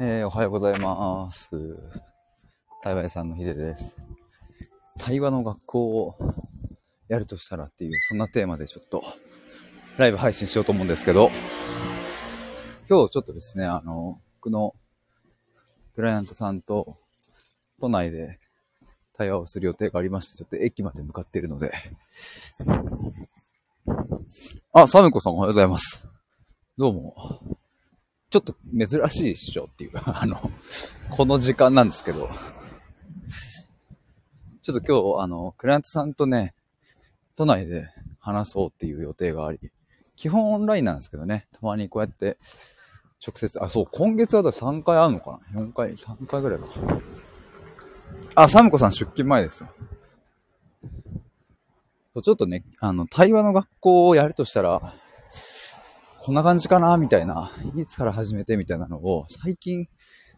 えー、おはようございます。対話屋さんのヒデです。対話の学校をやるとしたらっていう、そんなテーマでちょっとライブ配信しようと思うんですけど、今日ちょっとですね、あの、僕のクライアントさんと都内で対話をする予定がありまして、ちょっと駅まで向かっているので、あ、サムコさんおはようございます。どうも。ちょっと珍しいっしょっていうか、あの、この時間なんですけど、ちょっと今日、あの、クライアントさんとね、都内で話そうっていう予定があり、基本オンラインなんですけどね、たまにこうやって直接、あ、そう、今月はだ3回会うのかな ?4 回、3回ぐらいか。あ、サムコさん出勤前ですよ。そうちょっとね、あの、対話の学校をやるとしたら、こんな感じかなみたいな、いつから始めてみたいなのを、最近、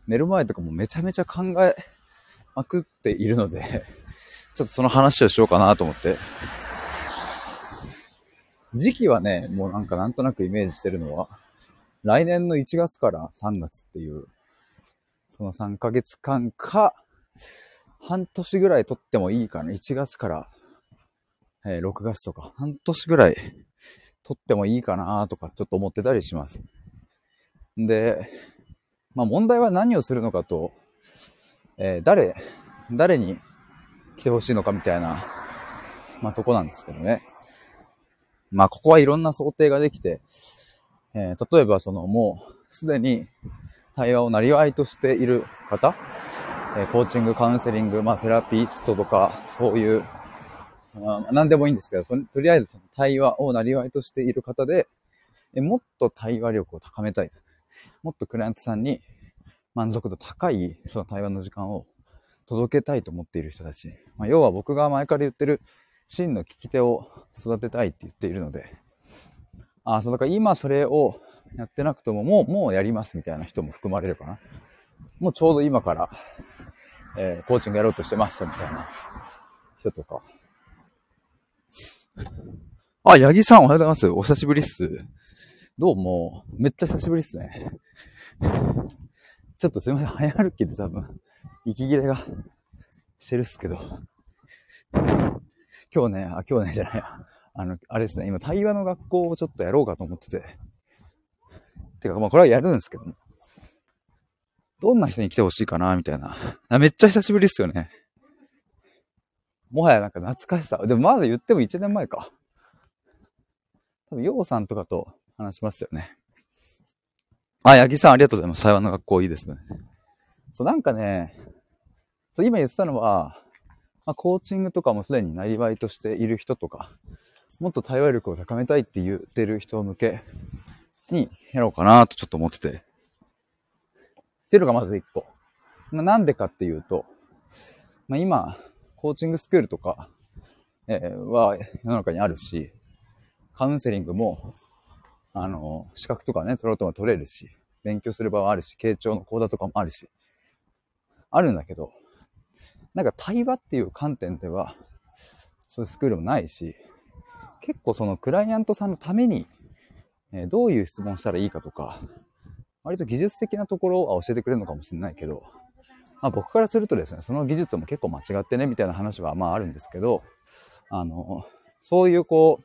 寝る前とかもめちゃめちゃ考えまくっているので、ちょっとその話をしようかなと思って。時期はね、もうなんかなんとなくイメージしてるのは、来年の1月から3月っていう、その3ヶ月間か、半年ぐらい取ってもいいかな。1月から、えー6月とか、半年ぐらい取ってもいいかなとかちょっと思ってたりします。で、まあ問題は何をするのかと、えー誰、誰に来てほしいのかみたいな、まあとこなんですけどね。まあここはいろんな想定ができて、えー例えばそのもうすでに対話をなりわいとしている方、えーコーチング、カウンセリング、まあセラピストとか、そういうあ、何でもいいんですけど、ととりあえず対話をなりわいとしている方で、もっと対話力を高めたい。もっとクライアントさんに満足度高いその対話の時間を届けたいと思っている人たち。まあ、要は僕が前から言ってる真の聞き手を育てたいって言っているので、ああ、そうだから今それをやってなくてももう、もうやりますみたいな人も含まれるかな。もうちょうど今から、えーコーチングやろうとしてましたみたいな人とか。あ、八木さんおはようございます。お久しぶりっす。どうも。めっちゃ久しぶりっすね。ちょっとすいません。早歩きで多分、息切れが してるっすけど。今日ね、あ、今日ね、じゃないや。あの、あれですね、今、対話の学校をちょっとやろうかと思ってて。てか、まあ、これはやるんですけども。どんな人に来てほしいかな、みたいな。めっちゃ久しぶりっすよね。もはやなんか懐かしさ。でもまだ言っても1年前か。多分、ヨウさんとかと話しましたよね。あ、八木さんありがとうございます。台湾の学校いいですね。そう、なんかね、今言ってたのは、まあ、コーチングとかもすでになりわいとしている人とか、もっと対話力を高めたいって言ってる人向けにやろうかなとちょっと思ってて。っていうのがまず一個。まあ、なんでかっていうと、まあ、今、コーチングスクールとか、えは世の中にあるし、カウンセリングも、あの、資格とかね、取ろうとも取れるし、勉強する場はあるし、傾聴の講座とかもあるし、あるんだけど、なんか対話っていう観点では、そういうスクールもないし、結構そのクライアントさんのために、えどういう質問したらいいかとか、割と技術的なところは教えてくれるのかもしれないけど、まあ、僕からするとですね、その技術も結構間違ってね、みたいな話はまああるんですけど、あの、そういうこう、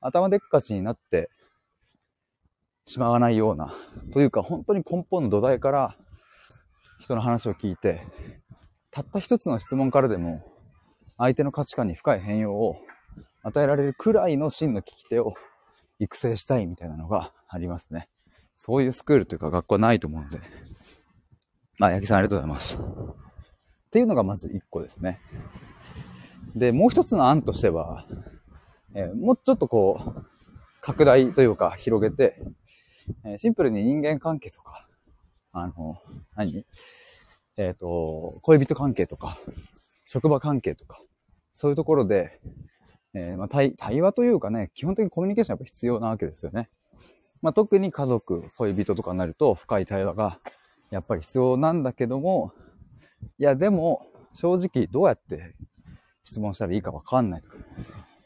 頭でっかちになってしまわないような、というか本当に根本の土台から人の話を聞いて、たった一つの質問からでも相手の価値観に深い変容を与えられるくらいの真の聞き手を育成したいみたいなのがありますね。そういうスクールというか学校はないと思うので、まあ、八木さんありがとうございます。っていうのがまず一個ですね。で、もう一つの案としては、えーもうちょっとこう、拡大というか広げて、えーシンプルに人間関係とか、あの、何？えっ、と、恋人関係とか、職場関係とか、そういうところで、えまあ、対対話というかね、基本的にコミュニケーションやっぱ必要なわけですよね。まあ、特に家族、恋人とかになると深い対話がやっぱり必要なんだけども、いや、でも、正直どうやって質問したらいいかわかんない、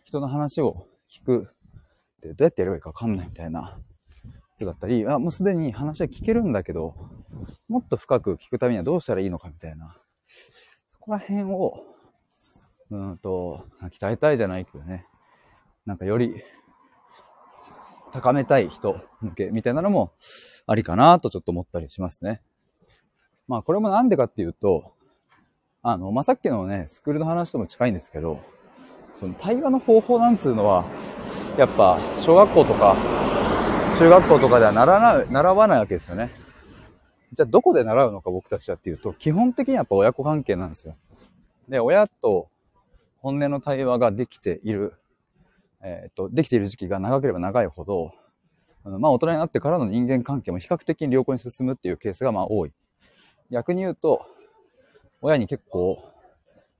人の話を聞くってどうやってやればいいかわかんないみたいな人だったり、あ、もうすでに話は聞けるんだけど、もっと深く聞くためにはどうしたらいいのかみたいな、そこら辺を、うんと、鍛えたいじゃないけどね。なんかより高めたい人向けみたいなのもありかなとちょっと思ったりしますね。まあこれもなんでかっていうと、あの、まあ、さっきのね、スクールの話とも近いんですけど、その対話の方法なんつうのは、やっぱ小学校とか中学校とかでは習わない、習わないわけですよね。じゃあどこで習うのか僕たちはっていうと、基本的にはやっぱ親子関係なんですよ。で、親と本音の対話ができているえっ、と、できている時期が長ければ長いほど、あのまあ大人になってからの人間関係も比較的に良好に進むっていうケースがまあ多い。逆に言うと、親に結構、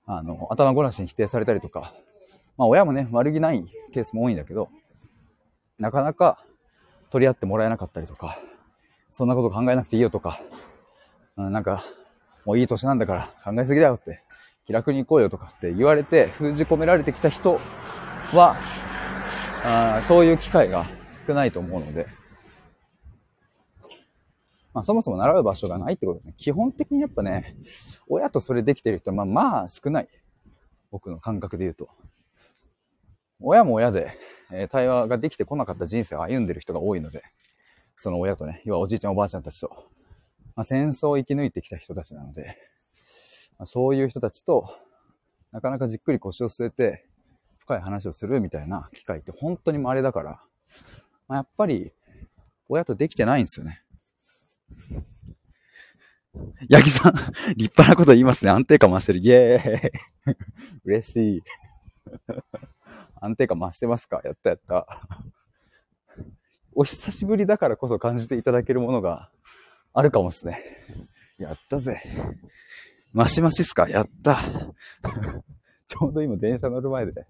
あの、頭ごなしに否定されたりとか、まあ親もね、悪気ないケースも多いんだけど、なかなか取り合ってもらえなかったりとか、そんなこと考えなくていいよとか、うん、なんか、もういい年なんだから考えすぎだよって、気楽に行こうよとかって言われて封じ込められてきた人は、あそういう機会が少ないと思うので、まあ、そもそも習う場所がないってことですね。基本的にやっぱね、親とそれできてる人は、まあ、まあ少ない。僕の感覚で言うと。親も親で、え、対話ができてこなかった人生を歩んでる人が多いので、その親とね、要はおじいちゃんおばあちゃんたちと、まあ、戦争を生き抜いてきた人たちなので、まあ、そういう人たちと、なかなかじっくり腰を据えて、深い話をするみたいな機会って本当に稀だから、まあ、やっぱり、親とできてないんですよね。八木さん、立派なこと言いますね。安定感増してる。イエーイ 嬉しい。安定感増してますか？やったやった。お久しぶりだからこそ感じていただけるものがあるかもっすね。やったぜ。マシマシっすか？やった。ちょうど今電車乗る前で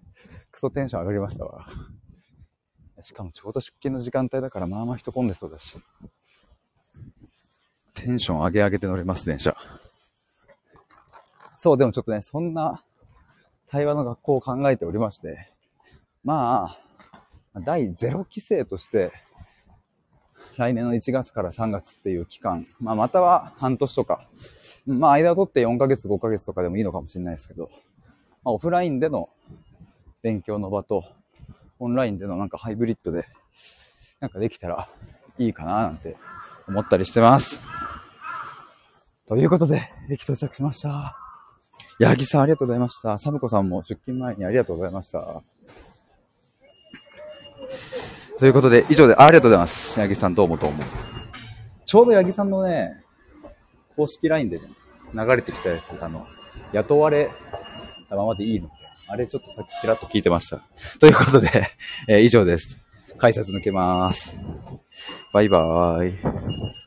クソテンション上がりましたわ。しかもちょうど出勤の時間帯だからまあまあ人混んでそうだし。テンション上げ上げて乗れます、電車。そう、でもちょっとね、そんな対話の学校を考えておりまして、まあ、第0期生として、来年の1月から3月っていう期間、まあまたは半年とか、まあ間を取って4ヶ月、5ヶ月とかでもいいのかもしれないですけど、まあ、オフラインでの勉強の場と、オンラインでのなんかハイブリッドで、なんかできたらいいかななんて思ったりしてます。ということで、駅到着しました。八木さんありがとうございました。サムコさんも出勤前にありがとうございました。ということで、以上で、ありがとうございます。八木さんどうもどうも。ちょうど八木さんのね、公式 LINE で、ね、流れてきたやつ、あの、雇われたままでいいのあれちょっとさっきちらっと聞いてました。ということで、えー、以上です。改札抜けます。バイバーイ。